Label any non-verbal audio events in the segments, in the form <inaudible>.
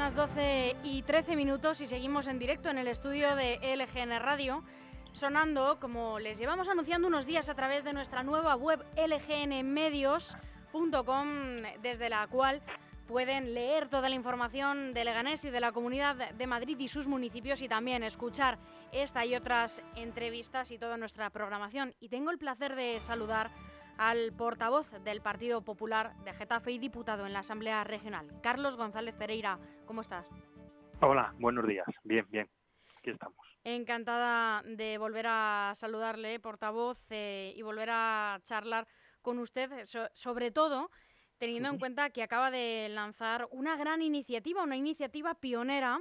las 12 y 13 minutos y seguimos en directo en el estudio de LGN Radio, sonando como les llevamos anunciando unos días a través de nuestra nueva web lgnmedios.com, desde la cual pueden leer toda la información de Leganés y de la Comunidad de Madrid y sus municipios y también escuchar esta y otras entrevistas y toda nuestra programación. Y tengo el placer de saludar al portavoz del Partido Popular de Getafe y diputado en la Asamblea Regional, Carlos González Pereira. ¿Cómo estás? Hola, buenos días. Bien, bien. Aquí estamos. Encantada de volver a saludarle, portavoz, eh, y volver a charlar con usted, sobre todo teniendo en cuenta que acaba de lanzar una gran iniciativa, una iniciativa pionera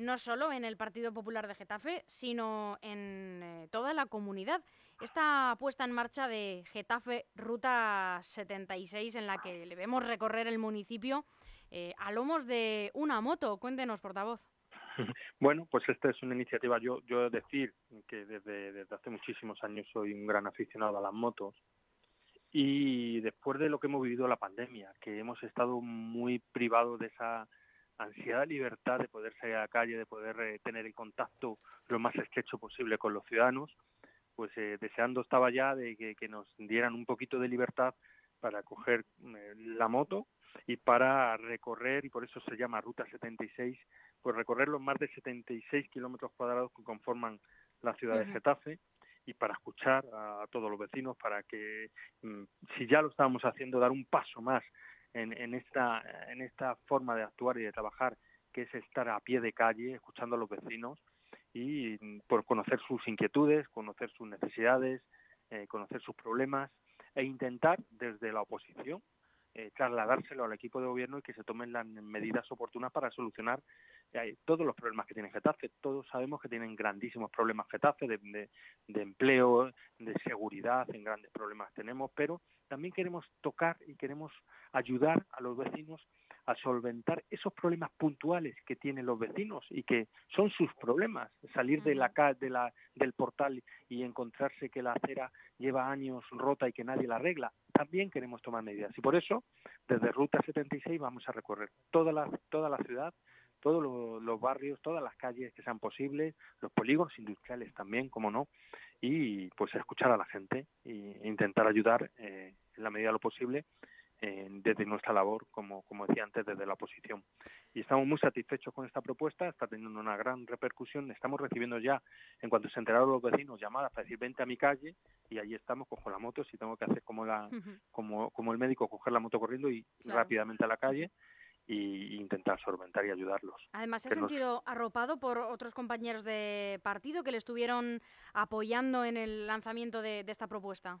no solo en el Partido Popular de Getafe, sino en eh, toda la comunidad. Esta puesta en marcha de Getafe Ruta 76, en la que le vemos recorrer el municipio eh, a lomos de una moto. Cuéntenos, portavoz. <laughs> Bueno, pues esta es una iniciativa, yo, decir que desde, hace muchísimos años soy un gran aficionado a las motos y después de lo que hemos vivido la pandemia, que hemos estado muy privados de esa ansiedad libertad de poder salir a la calle, de poder eh, tener el contacto lo más estrecho posible con los ciudadanos, pues eh, deseando estaba ya de que, nos dieran un poquito de libertad para coger eh, la moto y para recorrer, y por eso se llama Ruta 76, pues recorrer los más de 76 kilómetros cuadrados que conforman la ciudad de Getafe y para escuchar a, todos los vecinos, para que, mm, si ya lo estábamos haciendo, dar un paso más en, esta, en esta forma de actuar y de trabajar, que es estar a pie de calle, escuchando a los vecinos y por conocer sus inquietudes, conocer sus necesidades, eh, conocer sus problemas e intentar desde la oposición eh, trasladárselo al equipo de gobierno y que se tomen las medidas oportunas para solucionar eh, todos los problemas que tiene Getafe. Todos sabemos que tienen grandísimos problemas Getafe de, de, empleo, de seguridad, en grandes problemas tenemos, pero también queremos tocar y queremos ayudar a los vecinos a solventar esos problemas puntuales que tienen los vecinos y que son sus problemas. Salir de la, de la, del portal y encontrarse que la acera lleva años rota y que nadie la arregla. También queremos tomar medidas y por eso desde Ruta 76 vamos a recorrer toda la, toda la ciudad todos los, barrios, todas las calles que sean posibles, los polígonos industriales también, como no, y pues escuchar a la gente e intentar ayudar eh, en la medida de lo posible desde nuestra labor, como, como decía antes, desde la oposición. Y estamos muy satisfechos con esta propuesta, está teniendo una gran repercusión. Estamos recibiendo ya, en cuanto se enteraron los vecinos, llamadas para decir vente a mi calle y allí estamos, cojo la moto, si tengo que hacer como, la, como, como el médico, coger la moto corriendo y rápidamente a la calle y intentar solventar y ayudarlos. Además, ¿se ha sentido arropado por otros compañeros de partido que le estuvieron apoyando en el lanzamiento de esta propuesta?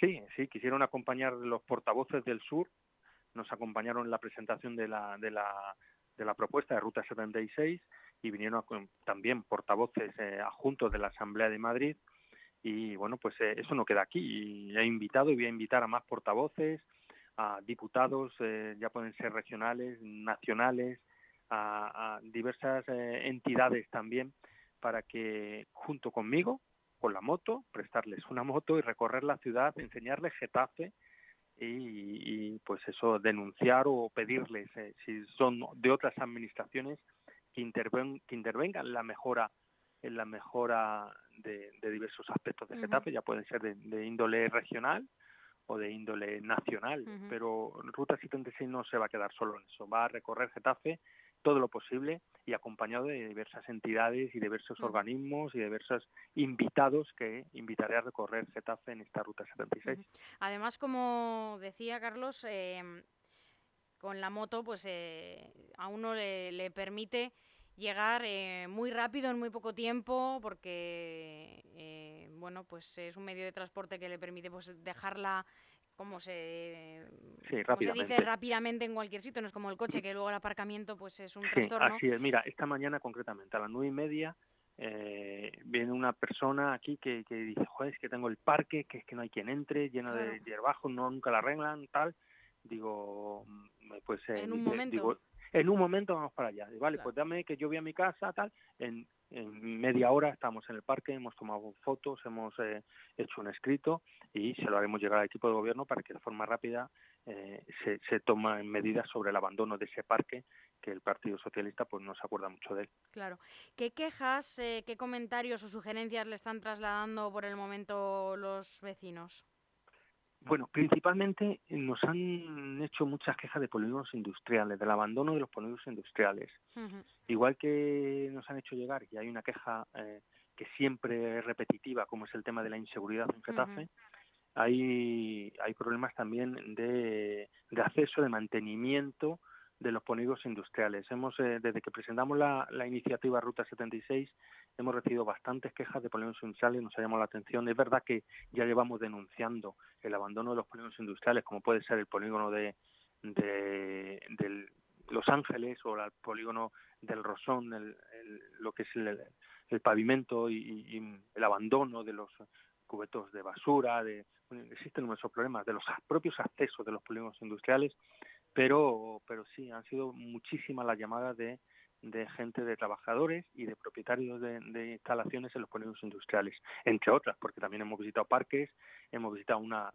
Sí, sí, quisieron acompañar los portavoces del sur, nos acompañaron en la presentación de la, de la, de la propuesta de Ruta 76 y vinieron también portavoces eh, adjuntos de la Asamblea de Madrid y bueno, pues eh, eso no queda aquí. Y he invitado y voy a invitar a más portavoces, a diputados, eh, ya pueden ser regionales, nacionales, a, a diversas entidades también, para que junto conmigo con la moto, prestarles una moto y recorrer la ciudad, enseñarles Getafe y, pues eso, denunciar o pedirles, eh, si son de otras administraciones, que, interven, que intervengan en la mejora en la mejora de, diversos aspectos de Getafe, ya pueden ser de, índole regional o de índole nacional, pero Ruta 76 no se va a quedar solo en eso, va a recorrer Getafe todo lo posible y acompañado de diversas entidades y diversos organismos y diversos invitados que invitaré a recorrer Getafe en esta ruta 76. Además, como decía Carlos, em, con la moto, pues eh, a uno le, permite llegar eh, muy rápido en muy poco tiempo porque eh, bueno pues es un medio de transporte que le permite pues dejarla como se, dice rápidamente en cualquier sitio, no es como el coche que luego el aparcamiento pues es un sí, trastorno. Así es, mira, esta mañana concretamente a las nueve y media eh, viene una persona aquí que, que dice, joder, es que tengo el parque, que es que no hay quien entre, lleno de hierbajos, no nunca la arreglan, tal. Digo, mm, pues en un momento. en un momento vamos para allá. Vale, pues dame que yo voy a mi casa, tal, en, en media hora estamos en el parque, hemos tomado fotos, hemos eh, hecho un escrito y se lo haremos llegar al equipo de gobierno para que de forma rápida eh, se, se tomen medidas sobre el abandono de ese parque que el Partido Socialista pues no se acuerda mucho de él. Claro. ¿Qué quejas, eh, qué comentarios o sugerencias le están trasladando por el momento los vecinos? Bueno, principalmente nos han hecho muchas quejas de polígonos industriales, del abandono de los polígonos industriales. Igual que nos han hecho llegar, y hay una queja eh, que siempre es repetitiva, como es el tema de la inseguridad en Getafe, hay, hay problemas también de, de acceso, de mantenimiento de los polígonos industriales. Hemos, eh, desde que presentamos la, la, iniciativa Ruta 76, hemos recibido bastantes quejas de polígonos industriales, nos ha llamado la atención. Es verdad que ya llevamos denunciando el abandono de los polígonos industriales, como puede ser el polígono de, de, Los Ángeles o el polígono del Rosón, lo que es el, pavimento y, el abandono de los cubetos de basura, de, existen numerosos problemas de los propios accesos de los polígonos industriales pero, pero sí, han sido muchísimas las llamadas de, de gente, de trabajadores y de propietarios de, de, instalaciones en los polígonos industriales, entre otras, porque también hemos visitado parques, hemos visitado una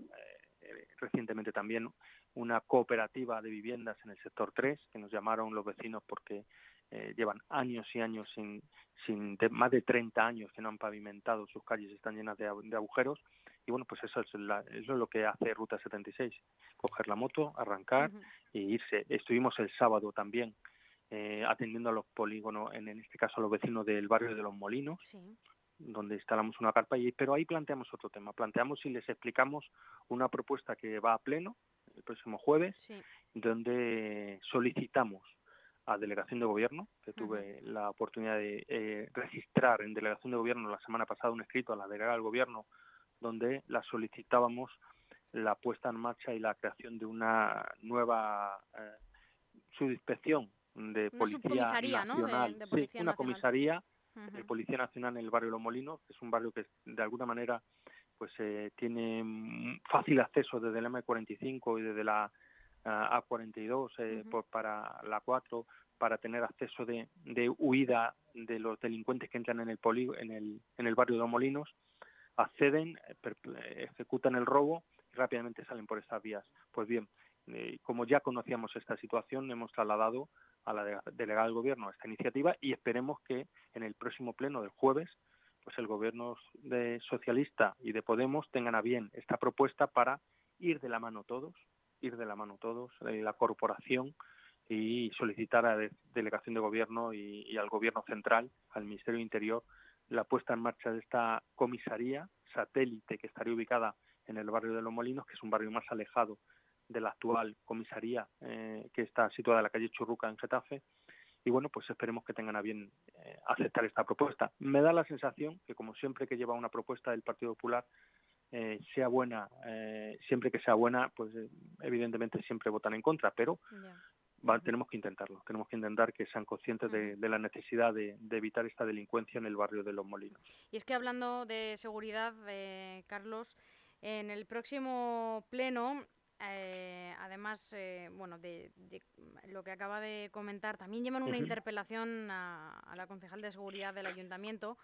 eh, recientemente también una cooperativa de viviendas en el sector 3, que nos llamaron los vecinos porque eh, llevan años y años sin, sin más de 30 años que no han pavimentado, sus calles están llenas de, de agujeros y bueno, pues eso es, eso es lo que hace Ruta 76, coger la moto, arrancar e irse. Estuvimos el sábado también eh, atendiendo a los polígonos, en, en, este caso a los vecinos del barrio de Los Molinos, donde instalamos una carpa, y, pero ahí planteamos otro tema. Planteamos y les explicamos una propuesta que va a pleno el próximo jueves, donde solicitamos a Delegación de Gobierno, que tuve la oportunidad de eh, registrar en Delegación de Gobierno la semana pasada un escrito a la delegada del Gobierno donde la solicitábamos la puesta en marcha y la creación de una nueva eh, subinspección de Policía Nacional, sí, una comisaría de Policía Nacional en el barrio Los Molinos, que es un barrio que de alguna manera pues eh, tiene fácil acceso desde el M45 y desde la eh, A42 eh, por, para la 4 para tener acceso de, de, huida de los delincuentes que entran en el, poli, en el, en el barrio de Los Molinos acceden, eh, ejecutan el robo y rápidamente salen por esas vías. Pues bien, eh, como ya conocíamos esta situación, hemos trasladado a la delegada del Gobierno esta iniciativa y esperemos que en el próximo pleno del jueves pues el gobierno de socialista y de Podemos tengan a bien esta propuesta para ir de la mano todos, ir de la mano todos, eh, la corporación y solicitar a la delegación de gobierno y, y, al gobierno central, al Ministerio de Interior, la puesta en marcha de esta comisaría satélite que estaría ubicada en el barrio de Los Molinos, que es un barrio más alejado de la actual comisaría eh, que está situada en la calle Churruca en Getafe. Y bueno, pues esperemos que tengan a bien eh, aceptar esta propuesta. Me da la sensación que como siempre que lleva una propuesta del Partido Popular, eh, sea buena, siempre que sea buena, pues evidentemente siempre votan en contra, pero Va, tenemos que intentarlo, tenemos que intentar que sean conscientes de, de la necesidad de, de, evitar esta delincuencia en el barrio de Los Molinos. Y es que hablando de seguridad, Carlos, en el próximo pleno, eh, además, eh, bueno, de, de, lo que acaba de comentar, también llevan una uh -huh. interpelación a, a, la concejal de seguridad del ayuntamiento,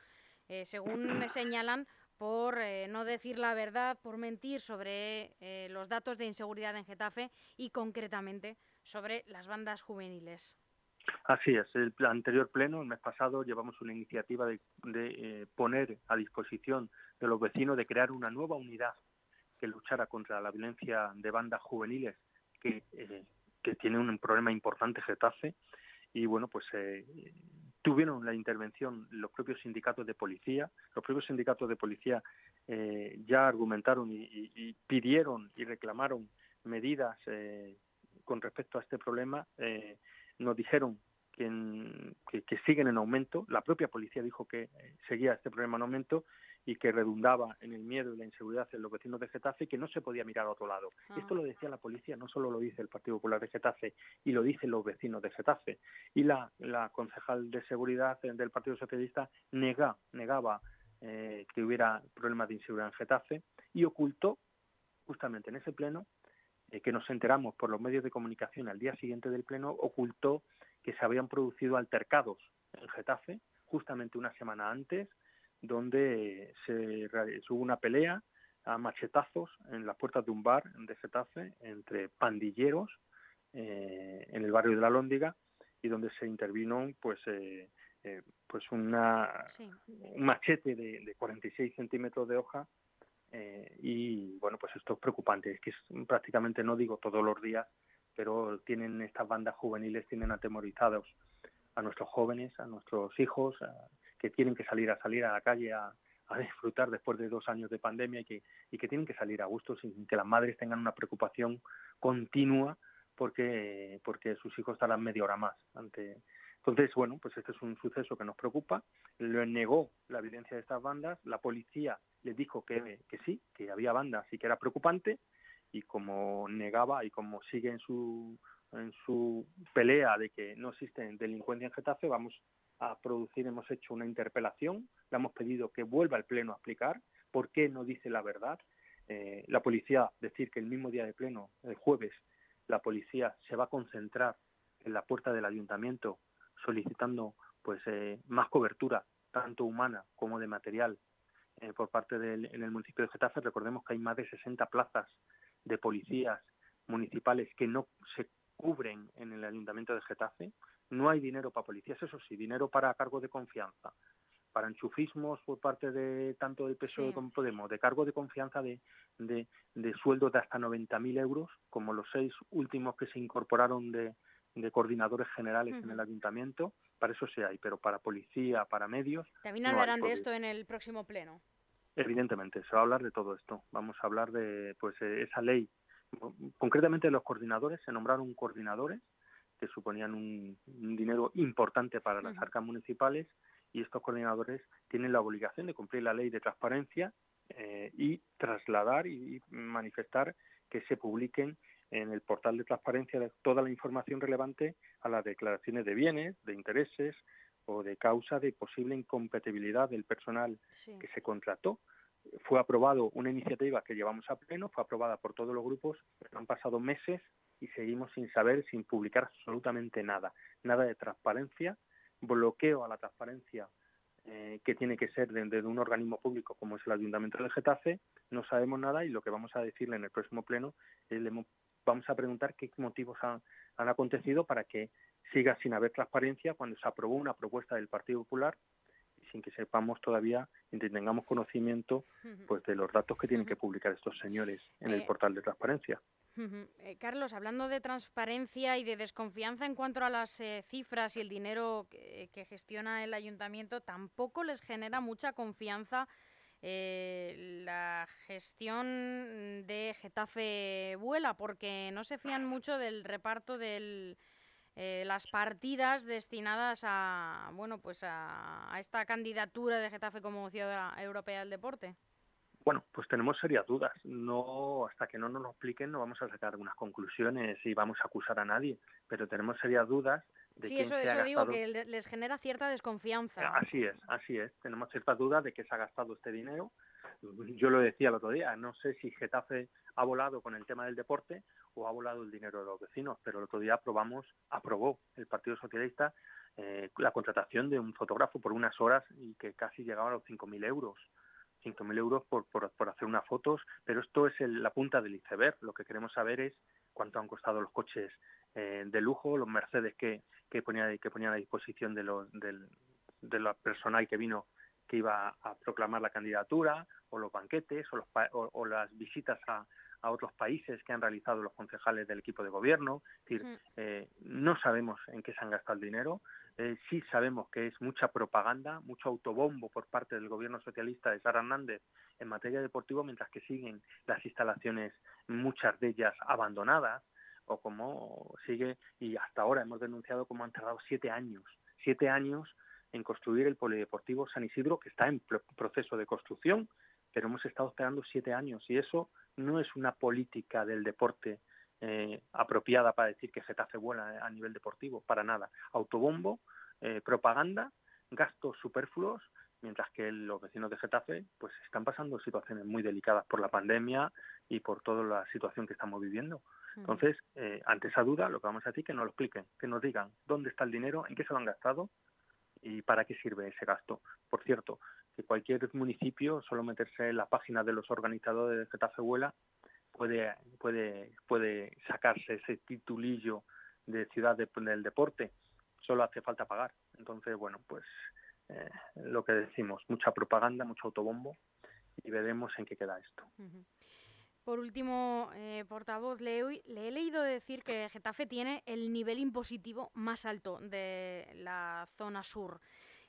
eh, según señalan, por eh, no decir la verdad, por mentir sobre eh, los datos de inseguridad en Getafe y concretamente sobre las bandas juveniles. Así es, el anterior pleno, el mes pasado, llevamos una iniciativa de, de poner a disposición de los vecinos de crear una nueva unidad que luchara contra la violencia de bandas juveniles que, eh, que tiene un problema importante Getafe. Y bueno, pues eh, tuvieron la intervención los propios sindicatos de policía, los propios sindicatos de policía eh, ya argumentaron y, pidieron y reclamaron medidas eh, con respecto a este problema, nos dijeron que, en, que, que, siguen en aumento. La propia policía dijo que seguía este problema en aumento y que redundaba en el miedo y la inseguridad en los vecinos de Getafe y que no se podía mirar a otro lado. Ah. Esto lo decía la policía, no solo lo dice el Partido Popular de Getafe y lo dicen los vecinos de Getafe. Y la, la concejal de seguridad del Partido Socialista nega, negaba eh, que hubiera problemas de inseguridad en Getafe y ocultó justamente en ese pleno eh, que nos enteramos por los medios de comunicación al día siguiente del Pleno, ocultó que se habían producido altercados en Getafe justamente una semana antes, donde se, hubo una pelea a machetazos en las puertas de un bar de Getafe entre pandilleros eh, en el barrio de la Lóndiga y donde se intervino pues eh, eh, pues una, un machete de, de 46 centímetros de hoja y bueno pues esto es preocupante. Es que prácticamente no digo todos los días pero tienen estas bandas juveniles tienen atemorizados a nuestros jóvenes a nuestros hijos que tienen que salir a salir a la calle a, disfrutar después de dos años de pandemia y que, y que tienen que salir a gusto sin que las madres tengan una preocupación continua porque, porque sus hijos estarán media hora más ante. Entonces, bueno, pues este es un suceso que nos preocupa. Lo negó la evidencia de estas bandas. La policía les dijo que, que sí, que había bandas y que era preocupante. Y como negaba y como sigue en su, en su pelea de que no existe delincuencia en Getafe, vamos a producir, hemos hecho una interpelación, le hemos pedido que vuelva al Pleno a explicar por qué no dice la verdad. Eh, la policía, decir que el mismo día de Pleno, el jueves, la policía se va a concentrar en la puerta del ayuntamiento solicitando pues eh, más cobertura, tanto humana como de material, eh, por parte del en el municipio de Getafe. Recordemos que hay más de 60 plazas de policías municipales que no se cubren en el ayuntamiento de Getafe. No hay dinero para policías, eso sí, dinero para cargos de confianza, para enchufismos por parte de tanto del PSOE como Podemos, de cargo de confianza de, de, de sueldos de hasta 90.000 euros, como los seis últimos que se incorporaron de, de coordinadores generales en el ayuntamiento, para eso sí hay, pero para policía, para medios. También hablarán de esto en el próximo pleno. Evidentemente, se va a hablar de todo esto. Vamos a hablar de pues eh, esa ley. Concretamente los coordinadores, se nombraron coordinadores que suponían un, dinero importante para las arcas municipales y estos coordinadores tienen la obligación de cumplir la ley de transparencia eh, y trasladar y manifestar que se publiquen en el portal de transparencia de toda la información relevante a las declaraciones de bienes, de intereses o de causa de posible incompatibilidad del personal que se contrató. Fue aprobado una iniciativa que llevamos a pleno, fue aprobada por todos los grupos, pero han pasado meses y seguimos sin saber, sin publicar absolutamente nada. Nada de transparencia, bloqueo a la transparencia eh, que tiene que ser desde un organismo público como es el Ayuntamiento de Getafe, no sabemos nada y lo que vamos a decirle en el próximo pleno es le vamos a preguntar qué motivos han, han acontecido para que siga sin haber transparencia cuando se aprobó una propuesta del Partido Popular sin que sepamos todavía ni tengamos conocimiento pues de los datos que tienen que publicar estos señores en el eh, portal de transparencia. Eh, Carlos, hablando de transparencia y de desconfianza en cuanto a las eh, cifras y el dinero que, gestiona el ayuntamiento, tampoco les genera mucha confianza la gestión de Getafe Vuela, porque no se fían mucho del reparto del eh, las partidas destinadas a bueno pues a, esta candidatura de Getafe como ciudad europea del deporte? Bueno, pues tenemos serias dudas. No, hasta que no nos lo expliquen, no vamos a sacar algunas conclusiones y vamos a acusar a nadie. Pero tenemos serias dudas de sí, eso, eso digo que les genera cierta desconfianza. Así es, así es. Tenemos ciertas dudas de que se ha gastado este dinero yo lo decía el otro día, no sé si Getafe ha volado con el tema del deporte o ha volado el dinero de los vecinos, pero el otro día aprobamos, aprobó el Partido Socialista eh, la contratación de un fotógrafo por unas horas y que casi llegaba a los 5.000 euros. 5.000 euros por, por, por, hacer unas fotos, pero esto es la punta del iceberg. Lo que queremos saber es cuánto han costado los coches eh, de lujo, los Mercedes que, que, ponía, que ponían a disposición de, los, del, de la personal que vino que iba a proclamar la candidatura, o los banquetes, o, los, o, las visitas a, a, otros países que han realizado los concejales del equipo de gobierno. Es decir, eh, no sabemos en qué se han gastado el dinero. Eh, sí sabemos que es mucha propaganda, mucho autobombo por parte del gobierno socialista de Sara Hernández en materia deportiva, mientras que siguen las instalaciones, muchas de ellas abandonadas, o como sigue, y hasta ahora hemos denunciado como han tardado siete años, siete años en construir el Polideportivo San Isidro, que está en proceso de construcción, pero hemos estado esperando siete años y eso no es una política del deporte eh, apropiada para decir que Getafe vuela a nivel deportivo, para nada. Autobombo, eh, propaganda, gastos superfluos mientras que los vecinos de Getafe pues están pasando situaciones muy delicadas por la pandemia y por toda la situación que estamos viviendo. Entonces, eh, ante esa duda, lo que vamos a decir es que nos lo expliquen, que nos digan dónde está el dinero, en qué se lo han gastado y para qué sirve ese gasto. Por cierto, que cualquier municipio, solo meterse en la página de los organizadores de Getafe puede, puede, puede sacarse ese titulillo de ciudad del deporte. Solo hace falta pagar. Entonces, bueno, pues eh, lo que decimos, mucha propaganda, mucho autobombo y veremos en qué queda esto. Por último, eh, portavoz, le, he leído decir que Getafe tiene el nivel impositivo más alto de la zona sur.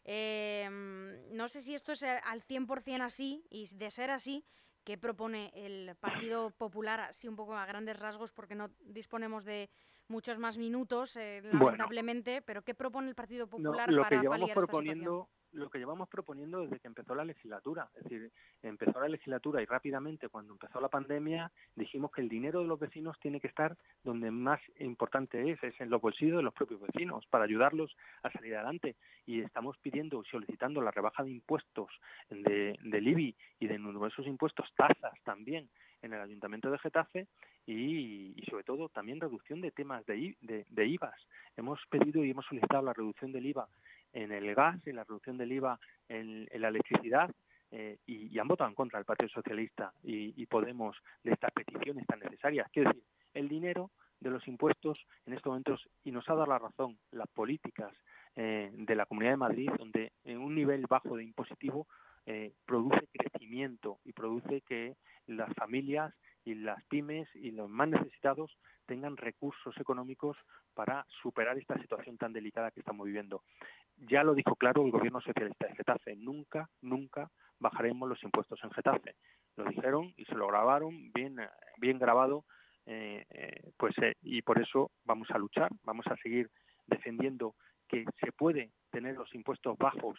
Em, no sé si esto es al 100% así, y de ser así, ¿qué propone el Partido Popular, así un poco a grandes rasgos, porque no disponemos de muchos más minutos, eh, lamentablemente, pero ¿qué propone el Partido Popular lo para que llevamos proponiendo, Lo que llevamos proponiendo desde que empezó la legislatura, es decir, empezó la legislatura y rápidamente cuando empezó la pandemia dijimos que el dinero de los vecinos tiene que estar donde más importante es, es en los bolsillos de los propios vecinos, para ayudarlos a salir adelante. Y estamos pidiendo y solicitando la rebaja de impuestos de, del IBI y de numerosos impuestos, tasas también, en el Ayuntamiento de Getafe y, sobre todo también reducción de temas de, de, IVAs. Hemos pedido y hemos solicitado la reducción del IVA en el gas y la reducción del IVA en, la electricidad eh, y, han votado en contra el Partido Socialista y, Podemos de estas peticiones tan necesarias. Quiero decir, el dinero de los impuestos en estos momentos, y nos ha dado la razón, las políticas eh, de la Comunidad de Madrid, donde en un nivel bajo de impositivo eh, produce crecimiento y produce que las familias y las pymes y los más necesitados tengan recursos económicos para superar esta situación tan delicada que estamos viviendo. Ya lo dijo claro el gobierno socialista de Getafe, nunca, nunca bajaremos los impuestos en Getafe. Lo dijeron y se lo grabaron bien, bien grabado, eh, eh, pues eh, y por eso vamos a luchar, vamos a seguir defendiendo que se puede tener los impuestos bajos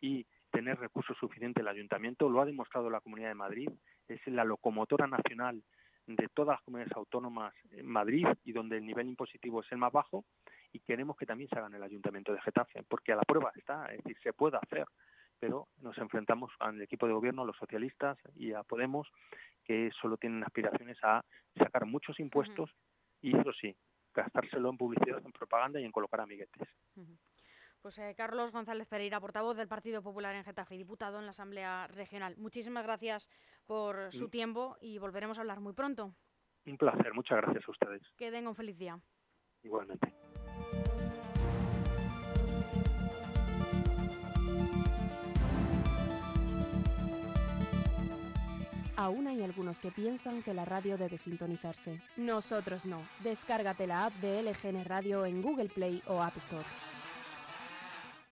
y tener recursos suficientes el ayuntamiento, lo ha demostrado la Comunidad de Madrid, es la locomotora nacional de todas las comunidades autónomas en Madrid y donde el nivel impositivo es el más bajo y queremos que también se haga en el Ayuntamiento de Getafe, porque a la prueba está, es decir, se puede hacer, pero nos enfrentamos al equipo de gobierno, a los socialistas y a Podemos, que solo tienen aspiraciones a sacar muchos impuestos y eso sí, gastárselo en publicidad, en propaganda y en colocar amiguetes. Pues eh, Carlos González Pereira, portavoz del Partido Popular en Getafe y diputado en la Asamblea Regional. Muchísimas gracias por su tiempo y volveremos a hablar muy pronto. Un placer, muchas gracias a ustedes. Que tengan un feliz día. Igualmente. Aún hay algunos que piensan que la radio debe sintonizarse. Nosotros no. Descárgate la app de LGN Radio en Google Play o App Store.